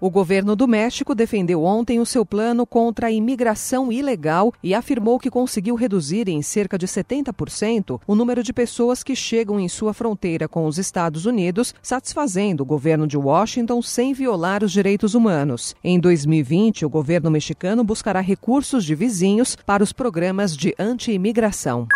O governo do México defendeu ontem o seu plano contra a imigração ilegal e afirmou que conseguiu reduzir em cerca de 70% o número de pessoas que chegam em sua fronteira com os Estados Unidos, satisfazendo o governo de Washington sem violar os direitos humanos. Em 2020, o governo mexicano buscará recursos de vizinhos para os programas de anti-imigração.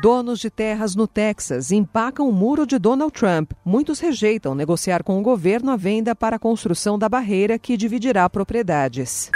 Donos de terras no Texas empacam o muro de Donald Trump. Muitos rejeitam negociar com o governo a venda para a construção da barreira que dividirá propriedades.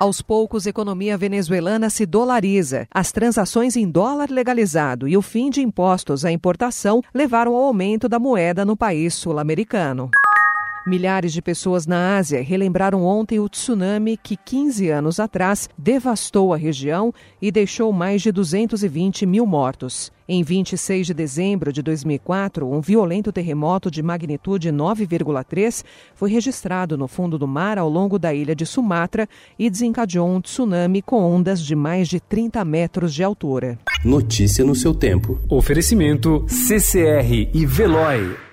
Aos poucos, a economia venezuelana se dolariza. As transações em dólar legalizado e o fim de impostos à importação levaram ao aumento da moeda no país sul-americano. Milhares de pessoas na Ásia relembraram ontem o tsunami que, 15 anos atrás, devastou a região e deixou mais de 220 mil mortos. Em 26 de dezembro de 2004, um violento terremoto de magnitude 9,3 foi registrado no fundo do mar ao longo da ilha de Sumatra e desencadeou um tsunami com ondas de mais de 30 metros de altura. Notícia no seu tempo. Oferecimento CCR e Veloy.